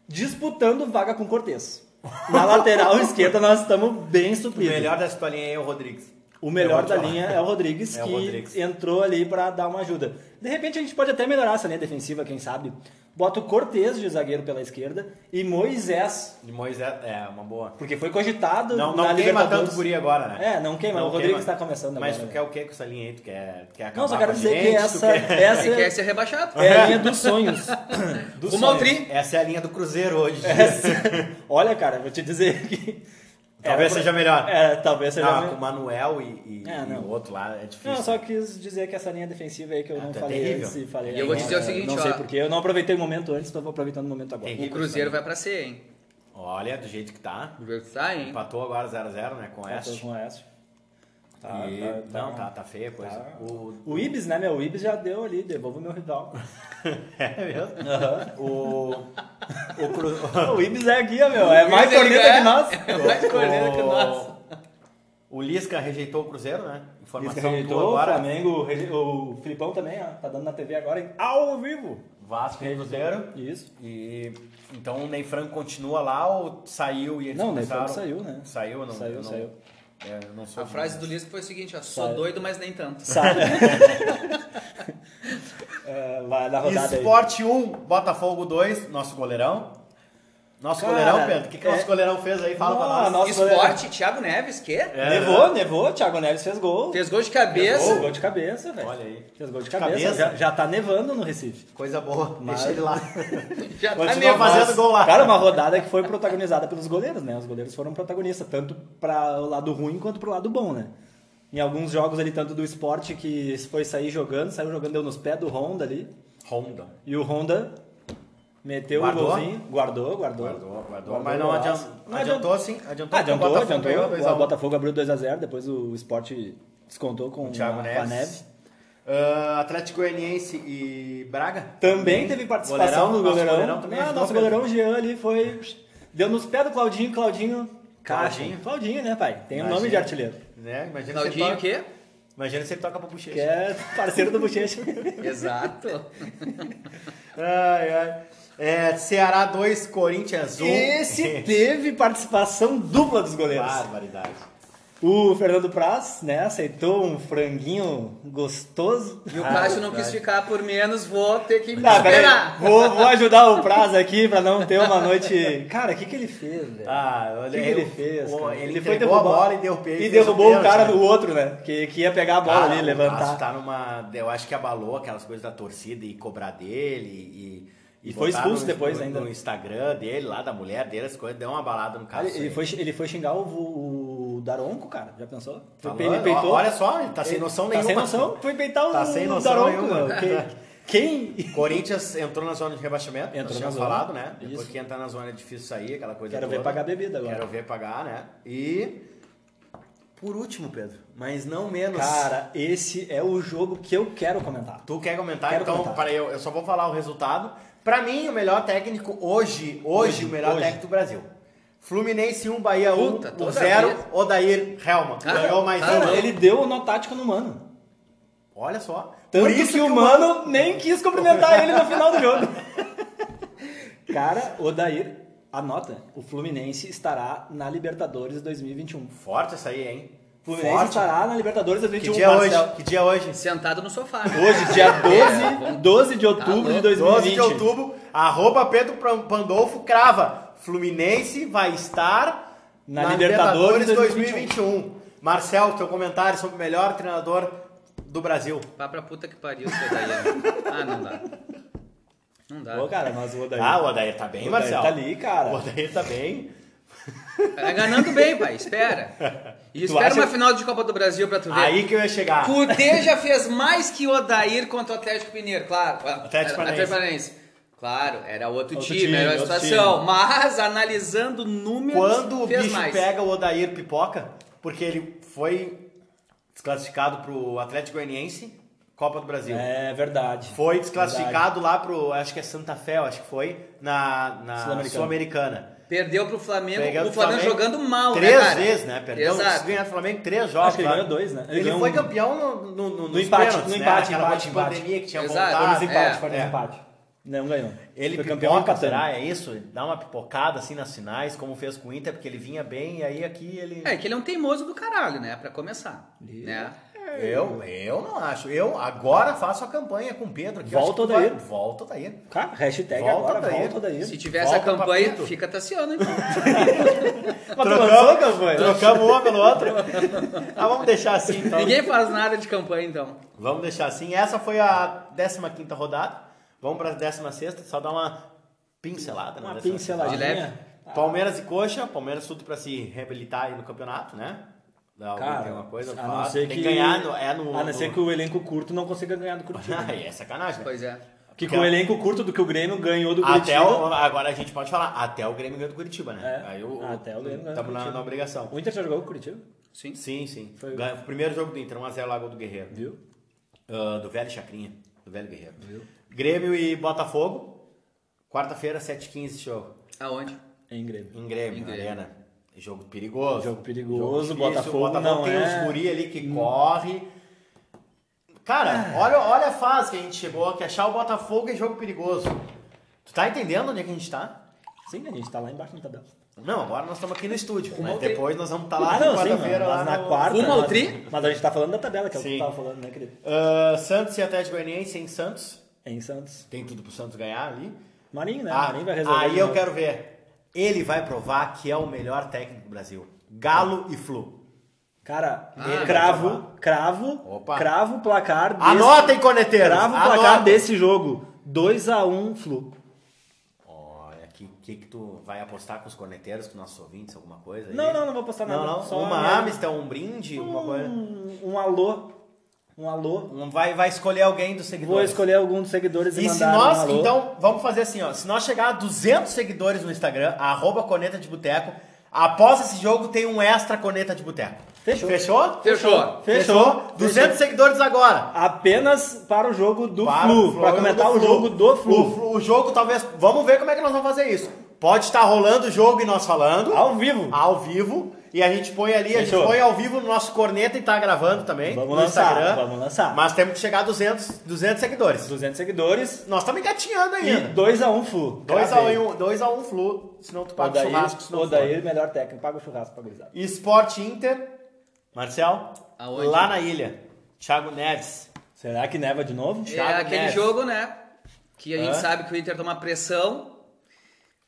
disputando vaga com Cortez. Na lateral esquerda nós estamos bem O supridos. melhor dessa tua linha aí é o Rodrigues. O melhor te da linha é o Rodrigues, É o que Rodrigues. entrou ali para dar uma ajuda. De repente a gente pode até melhorar essa linha defensiva, quem sabe. Bota o Cortez de zagueiro pela esquerda e Moisés, De Moisés, é uma boa. porque foi cogitado Não, na não queima tanto o guri agora, né? É, não queima. o Rodrigues está começando Mas agora. tu quer o que com essa linha aí? Tu quer, quer acabar Não, só quero com a dizer que gente? Tu essa, quer- essa quer ser rebaixado. é a linha dos sonhos. Dos Rumo sonhos. Essa é a linha do Cruzeiro hoje. Essa- Olha, cara, vou te dizer que... Talvez Era- seja melhor. É, talvez seja Ah, melhor. com o Manuel e, e- É, e não. o outro lá é difícil. Não, só quis dizer que essa linha defensiva aí que eu Ah, não tá falei terrível. antes e falei E eu vou agora, dizer o seguinte, não ó. sei porque eu não aproveitei o momento antes, então vou aproveitando o momento agora. Terrível. O Cruzeiro vai pra C, hein? Olha, do jeito que tá. O jogo tá, hein? Empatou agora 0x0, né? Com o Oeste. com o Oeste. Tá, E- tá, tá. Não, tá, tá feia a coisa. Tá. O... O Ibis, né, meu? O Ibis já deu ali, devolva o meu rival. É mesmo? O... O, Cru... o Ibis é guia, meu. É mais Ibis, corneta é- que nós. É mais corneta que nós. O Lisca rejeitou o Cruzeiro, né? Informação que tua rejeitou, o agora. Flamengo, reje- o Filipão também, ó, tá dando na TV agora, hein? Ao vivo. Vasco e Cruzeiro. Isso. E então o Ney Franco continua lá ou saiu e eles Não, o Ney. Franco saiu, né? Saiu, não. Saiu, não, saiu. É, eu não sou A frase do Lisco foi o seguinte, ó. Sou doido, mas nem tanto. Sabe? É, vai na rodada aí. Esporte 1, Botafogo 2, nosso goleirão. Nosso Cara, goleirão, Pedro. O que, que o nosso é- goleirão fez aí? Fala Não, pra nós. nosso Esporte, Thiago Neves, que? É. Nevou, nevou, Thiago Neves fez gol. Fez gol de Fez cabeça. gol de cabeça, velho. Olha aí. Fez gol de De cabeça. cabeça? Já, já tá nevando no Recife. Coisa boa. Mas- Deixa ele lá. Já tá Continua nevando. fazendo gol lá. Cara, uma rodada que foi protagonizada pelos goleiros, né? Os goleiros foram protagonistas, tanto para o lado ruim quanto pro lado bom, né? Em alguns jogos ali, tanto do esporte que foi sair jogando, saiu jogando, deu nos pés do Honda ali. Honda. E o Honda meteu Guardou? o golzinho, guardou, guardou. Guardou, guardou. Guardou Mas não adiantou. Não Adiantou sim. Adiantou. Ah, adiantou, o Botafogo adiantou. ganhou O um. Botafogo abriu 2x0, depois o esporte descontou com, O Thiago a, com a Neves. Neve. Ah, Atlético Goianiense e Braga. Também teve participação Goleirão, do nosso goleirão. goleirão também ah, nosso goleirão Jean ali foi. Deu nos pés do Claudinho, Claudinho. Claudinho? Claudinho, né, pai? Tem o Imagina. nome de artilheiro. Né? Imagina Claudinho, o quê? imagina se ele toca pra bochecha. Que é parceiro do Bochecha. Exato. Ai, ai. É, Ceará 2, Corinthians 1. Esse teve participação dupla dos goleiros. Barbaridade. O Fernando Praz, né, aceitou um franguinho gostoso. E o Cássio não quis ficar por menos, vou ter que me Tá, peraí. esperar. Vou, vou ajudar o Praz aqui pra não ter uma noite. Cara, o que, que ele fez, velho? Ah, O olha que, que ele o- fez? o- cara? Ele, foi entregou a derrubar- bola e derrubou. E derrubou o cara do outro, né? Que, que ia pegar a bola Cara, ali, o levantar. Cássio tá numa. Eu acho que abalou aquelas coisas da torcida e cobrar dele e. E foi expulso no- depois no, ainda. No Instagram dele, lá da mulher dele, as coisas, deu uma balada no Cara, ele, foi, ele foi xingar o, o Daronco, cara. Já pensou? Falando, ele peitou. Olha só, ele tá sem noção tá nenhuma. sem noção. Foi peitar o Tá sem noção Daronco, meu. Quem, Corinthians entrou na zona de rebaixamento, Entrou nós tínhamos zona, falado, né? isso. Depois que entra na zona é difícil sair, aquela coisa Quero toda. ver pagar bebida agora. Quero ver pagar, né? E por último, Pedro, mas não menos. Cara, esse é o jogo que eu quero comentar. Tu quer comentar? Quero então, comentar. para eu, eu só vou falar o resultado. Pra mim, o melhor técnico hoje, hoje, Hoje, o melhor hoje. técnico do Brasil. Fluminense 1, Bahia 1, Puta, o toda 0, vez. Odair Helma. Ganhou mais ah, um. Ele deu o nó tático no Mano. Olha só. Tanto Por isso que, o Mano nem quis cumprimentar ele no final do jogo. Cara, Odair, anota, o Fluminense estará na Libertadores 2021. Forte essa aí, hein? Fluminense Forte. estará na Libertadores Que 2021. dia Marcelo. hoje? Que dia hoje? Sentado no sofá. Hoje, dia 12, 12 de outubro louco. de 2020. 12 de outubro, arroba Pedro Pandolfo crava. Fluminense vai estar Na Libertadores 2021. Marcel, teu comentário sobre o melhor treinador do Brasil. Vá pra puta que pariu daí. né? Ah, não dá. Não dá. Pô, cara, mas o Odair... Ah, o Odair tá bem, o Odair Marcel. tá ali, cara. O Odair tá bem. Tá ganhando bem, pai. Espera. E espera acha- uma final de Copa do Brasil pra tu ver. Aí que eu ia chegar. Cudê já fez mais que o Odair contra o Atlético Mineiro, claro. Atlético Paranaense. Paranaense. Claro, era outro, Outro time, time, era outra situação. time. Mas, analisando números, Quando o bicho mais. pega o Odair pipoca, porque ele foi desclassificado pro Atlético Goianiense, Copa do Brasil. É verdade. Foi desclassificado lá pro, acho que é Santa Fé, acho que foi, na, na Sul-Americana. Sul-Americana. Perdeu pro Flamengo, o Flamengo, jogando mal, três né, cara? vezes, né? Perdeu, Exato. ganhou o Flamengo três jogos. Acho que ele lá. ganhou dois, né? Ele Ele, foi um- campeão no, no, no, nos empate, pênaltis, no né? empate, Aquela empate, empate. pandemia que tinha Exato. Foi voltado. é, foi nos é. empates. Não ganhou. Ele foi campeão pipoca, empatando. será? É isso? Dá uma pipocada assim nas finais, como fez com o Inter, porque ele vinha bem e aí aqui ele... É que ele é um teimoso do caralho, né? Pra começar. Né? Eu, eu não acho. Eu agora faço a campanha com o Pedro. Aqui, Volta Odair. vai- Volta daí. Cara, hashtag Volta agora, daí. volta daí. Se tiver essa Volta, campanha, papito. fica Tassiano, então. A campanha? Trocamos uma pelo outro. ah, vamos deixar assim então. Ninguém faz nada de campanha, então. Vamos deixar assim. Essa foi a 15 rodada. Vamos para a 16, só dar uma pincelada. Uma 16ª. Pinceladinha. leve. Palmeiras e Coxa. Palmeiras tudo para se reabilitar aí no campeonato, né? Algum- Cara, tem uma coisa, a não ser tem que, que ganhar. No, é no, a não ser que o elenco curto não consiga ganhar do Curitiba. Aí é sacanagem. Pois é. Que com o elenco curto do que o Grêmio ganhou do Curitiba. Até o, agora a gente pode falar, até o Grêmio ganhou do Curitiba, né? É, Aí o, até o Grêmio ganhou Estamos na, na obrigação. O Inter já jogou com o Curitiba? Sim. Sim, sim. Foi- Ganha- Primeiro jogo do Inter, 1x0 lá, gol do Guerreiro. Viu? Ah, do velho Chacrinha, do velho Guerreiro. Grêmio e Botafogo, quarta-feira, 7h15 esse jogo. Aonde? Em Grêmio. Em Grêmio, Em Grêmio. arena. Jogo perigoso. Jogo perigoso, difícil. Botafogo Botafogo não tem é- uns guri ali que corre. Cara, olha, olha a fase que a gente chegou, que achar o Botafogo é jogo perigoso. Tu tá entendendo onde é que a gente tá? Sim, a gente tá lá embaixo na tabela. Não, agora nós estamos aqui no estúdio. Mas depois nós vamos estar lá Ah, na não, sim, quarta-feira. mas lá na no- quarta. Rumo ao mas- tri? Mas a gente tá falando da tabela, que é o que tu tava falando, né, querido? Ah, Santos e Atlético Goianiense em Santos. Em Santos. Tem tudo pro Santos ganhar ali. Marinho, né? Ah, Marinho vai resolver. aí eu quero ver. Ele vai provar que é o melhor técnico do Brasil. Galo e Flu. Cara, Ah, cravo, cravo, Opa. cravo o placar desse, Anotem, corneteiros! cravo o placar desse jogo. 2x1 Flu. Olha, que, que que tu vai apostar com os corneteiros, com nossos ouvintes, alguma coisa aí? Não, não, não vou postar nada. Não, não. Só uma mesmo. Amstel, um brinde, alguma coisa. um, um alô. Um alô. Um vai, vai escolher alguém dos seguidores. Vou escolher algum dos seguidores e, E se mandar nós, um alô. então, vamos fazer assim, ó. Se nós chegar a 200 seguidores no Instagram, arroba Coneta de Boteco, após esse jogo tem um extra Coneta de Boteco. Fechou. Fechou? Fechou. Fechou. 200 seguidores agora. Apenas para o jogo do Para Flu. o Para comentar o jogo do Flu. O, Flu- o jogo talvez... Vamos ver como é que nós vamos fazer isso. Pode estar rolando o jogo e nós falando. Ao vivo. Ao vivo. E a gente põe ali, a gente Fechou. põe ao vivo no nosso corneta e tá gravando também. Vamos no lançar, Instagram. vamos lançar. Mas temos que chegar a 200, 200 seguidores. 200 seguidores Nós estamos engatinhando e ainda. 2x1 Flu. 2x1 2 a 1 Flu, senão tu paga o Odair, churrasco. Se não Odair, melhor técnico. Paga o churrasco pra for. Esporte Inter, Marcel, Aonde? lá na ilha. Thiago Neves. Será que neva de novo? É Thiago aquele Neves. jogo, né? Que a gente Hã? sabe que o Inter toma pressão.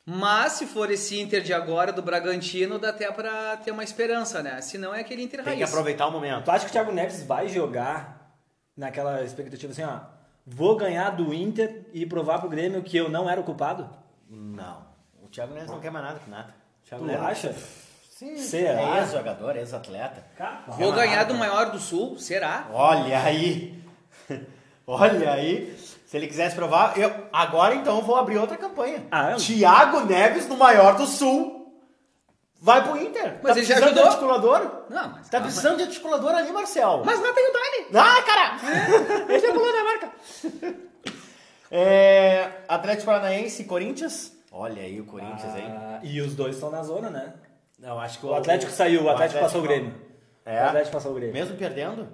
Mas se for esse Inter de agora, do Bragantino, dá até pra ter uma esperança, né? Se não, é aquele Inter Tem que raiz. aproveitar o momento. Tu acha que o Thiago Neves vai jogar naquela expectativa assim, ó? Vou ganhar do Inter e provar pro Grêmio que eu não era o culpado? Não. O Thiago Neves não quer mais nada com nada. O Thiago Tu Neves- acha? Sim, Será? é ex-jogador, ex-atleta. Vou ganhar do maior do Sul, será? Olha aí. Olha aí. Se ele quisesse provar, eu agora então vou abrir outra campanha. Ah, eu- Thiago Neves no maior do Sul vai pro Inter. Mas tá ele já precisando de ajudou. articulador? Não, mas. Tá calma. precisando de articulador ali, Marcel. Mas lá tem o Dani. Ah, cara! Ele já pulou na marca. É, Atlético Paranaense e Corinthians. Olha aí o Corinthians, hein? Ah, e os dois estão na zona, né? Não, acho que O Atlético saiu, o Atlético passou o Grêmio. É? O Atlético passou o Grêmio. Mesmo perdendo?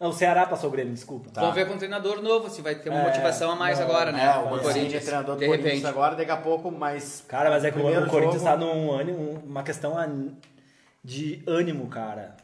Não, o Ceará passou o Grêmio, desculpa. Tá. Vamos ver com um treinador novo, se vai ter uma É, motivação a mais não, agora, né? É, o Mancini é treinador do de Corinthians repente. agora, daqui a pouco, mas... Cara, mas é que o, o Corinthians jogo- tá num ânimo, uma questão de ânimo, cara.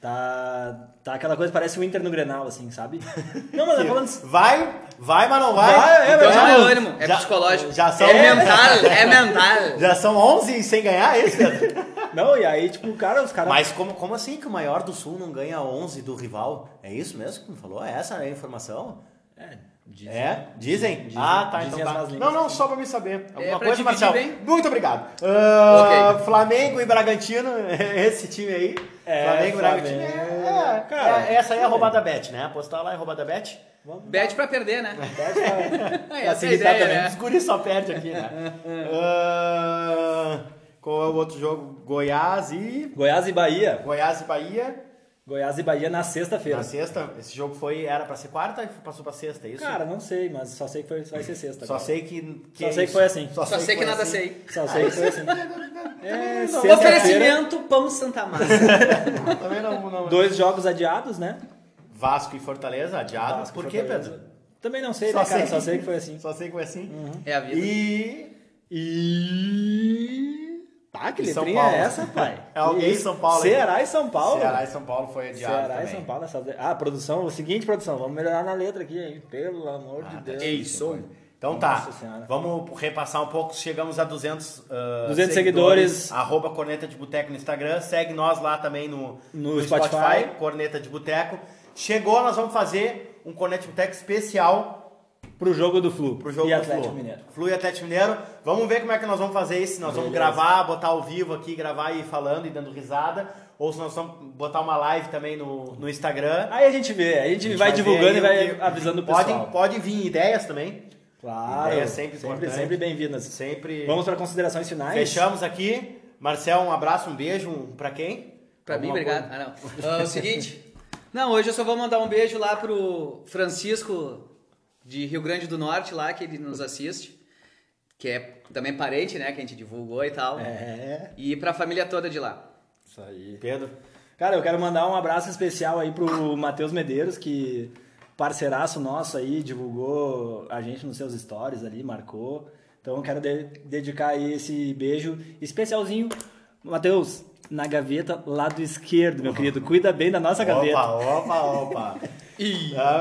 Tá, tá aquela coisa, parece o Inter no Grenal, assim, sabe? Não, mas é falando... Vai, vai, mas não vai. Vai, é, Então não é já- ânimo, é já- psicológico. já são- É mental, é mental. Já são 11 sem ganhar, é isso, Pedro? Não, e aí, tipo, cara, os caras... Mas como, como assim que o maior do Sul não ganha 11 do rival? É isso mesmo que me falou? É essa a informação? É, dizem. É? Dizem? Dizem- ah, tá, dizem então as tá. Não, não, só pra me saber. Alguma pra coisa, dividir Marcelo? bem. Muito obrigado. Ah, Ok. Flamengo e Bragantino, esse time aí. É, Flamengo e Bragantino. É, é, Cara, é, essa aí é a roubada bet, né? Apostar lá é roubada bet. Vamos Bet pra perder, né? Pede pra- É, essa é a ideia, também. né? Os guris só perde aqui, né? Ah, qual é o outro jogo? Goiás e. Goiás e Bahia. Goiás e Bahia. Goiás e Bahia na sexta-feira. Na sexta, esse jogo foi, era pra ser quarta e passou pra sexta, é isso? Cara, não sei, mas só sei que foi, vai ser sexta. só agora. sei que. Só sei que foi assim. Só sei que foi nada assim. sei. Só sei que foi assim. É, Não, Oferecimento Pão Santa Massa. Também não, não. dois jogos adiados, né? Vasco e Fortaleza, adiado. Vasco Por quê. Pedro? Também não sei, né, cara? Só sei que foi assim. Só sei que foi assim. É a vida. E. E... Tá, que letrinha é essa, pai? É alguém em São Paulo. Ceará e São Paulo. Ceará e São Paulo foi adiado. Ceará também. e São Paulo. Essa... Ah, produção, o seguinte, produção, vamos melhorar na letra aqui, hein? Pelo amor de Deus. é isso. Então tá, Nossa vamos repassar um pouco. Chegamos a 200, uh, 200 seguidores. Arroba Corneta de Boteco no Instagram. Segue nós lá também no, No Spotify. Corneta de Boteco. Chegou, nós vamos fazer um Corneta de Boteco especial Pro jogo do Flu. pro jogo e do Atlético Flu. Mineiro. Flu e Atlético Mineiro. Vamos ver como é que nós vamos fazer isso. Se nós vamos Beleza. gravar, botar ao vivo aqui, gravar e ir falando e dando risada. Ou se nós vamos botar uma live também no, no Instagram. Aí a gente vê, a gente, A gente vai ver divulgando e vai avisando o pessoal. Pode, pode vir ideias também. Claro, Ideia é sempre sempre, importante. sempre bem-vindas. Sempre. Vamos para considerações finais. Fechamos aqui. Marcel, um abraço, um beijo. Um, pra quem? Pra mim, obrigado. Ah, não. Ah, o seguinte. Não, hoje eu só vou mandar um beijo lá pro Francisco de Rio Grande do Norte, lá, que ele nos assiste. Que é também parente, né? Que a gente divulgou e tal. É, E pra família toda de lá. isso aí. Pedro. Cara, eu quero mandar um abraço especial aí pro Matheus Medeiros, que parceiraço nosso aí, divulgou a gente nos seus stories ali, marcou. Então eu quero de- dedicar aí esse beijo especialzinho. Matheus, na gaveta, lado esquerdo, meu querido. Cuida bem da nossa gaveta. Opa, opa, opa.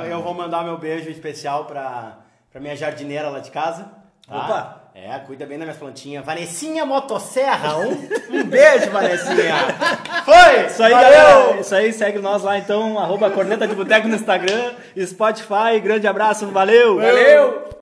Eu vou mandar meu beijo especial pra, pra minha jardineira lá de casa. tá? Opa. É, cuida bem das minhas plantinhas. Vanessinha Motosserra, um, um beijo, Vanessinha. Foi! Isso aí, galera. Isso aí, segue nós lá então, arroba Corneta de Boteco no Instagram, Spotify. Grande abraço, valeu! Valeu!